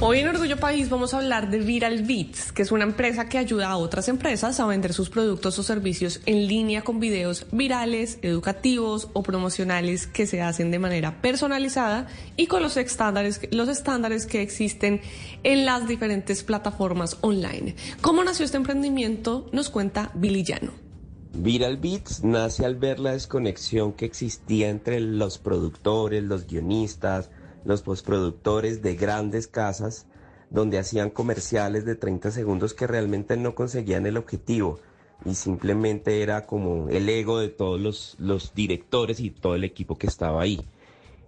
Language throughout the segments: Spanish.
Hoy en Orgullo País vamos a hablar de Viral Beats, que es una empresa que ayuda a otras empresas a vender sus productos o servicios en línea con videos virales, educativos o promocionales que se hacen de manera personalizada y con los estándares, los estándares que existen en las diferentes plataformas online. ¿Cómo nació este emprendimiento? Nos cuenta Billy Llano. Viral Beats nace al ver la desconexión que existía entre los productores, los guionistas, los postproductores de grandes casas donde hacían comerciales de 30 segundos que realmente no conseguían el objetivo y simplemente era como el ego de todos los, los directores y todo el equipo que estaba ahí.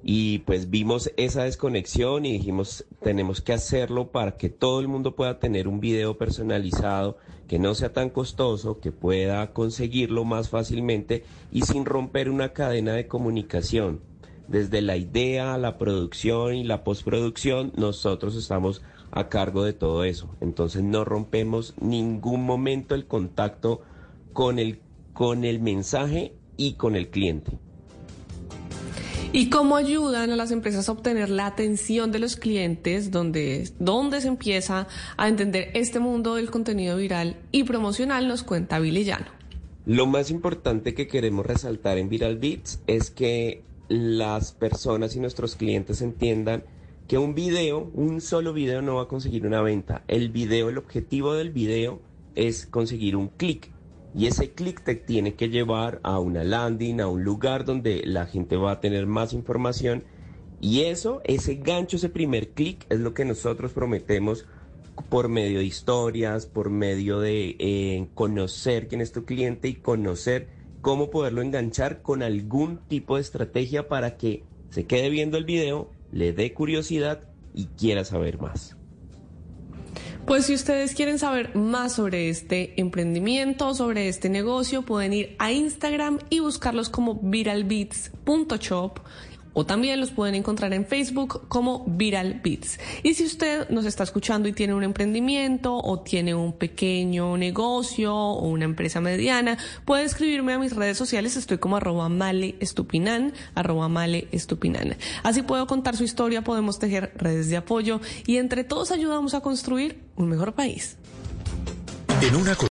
Y pues vimos esa desconexión y dijimos, tenemos que hacerlo para que todo el mundo pueda tener un video personalizado, que no sea tan costoso, que pueda conseguirlo más fácilmente y sin romper una cadena de comunicación desde la idea, la producción y la postproducción, nosotros estamos a cargo de todo eso. Entonces no rompemos ningún momento el contacto con el, con el mensaje y con el cliente. ¿Y cómo ayudan a las empresas a obtener la atención de los clientes donde, donde se empieza a entender este mundo del contenido viral y promocional? Nos cuenta Billy Llano. Lo más importante que queremos resaltar en Viral Beats es que las personas y nuestros clientes entiendan que un video, un solo video no va a conseguir una venta. El video, el objetivo del video es conseguir un clic. Y ese clic te tiene que llevar a una landing, a un lugar donde la gente va a tener más información. Y eso, ese gancho, ese primer clic es lo que nosotros prometemos por medio de historias, por medio de eh, conocer quién es tu cliente y conocer cómo poderlo enganchar con algún tipo de estrategia para que se quede viendo el video, le dé curiosidad y quiera saber más. Pues si ustedes quieren saber más sobre este emprendimiento, sobre este negocio, pueden ir a Instagram y buscarlos como viralbeats.shop o también los pueden encontrar en Facebook como Viral Beats. Y si usted nos está escuchando y tiene un emprendimiento o tiene un pequeño negocio o una empresa mediana, puede escribirme a mis redes sociales. Estoy como arroba male estupinan, arroba estupinan. Así puedo contar su historia, podemos tejer redes de apoyo y entre todos ayudamos a construir un mejor país. En una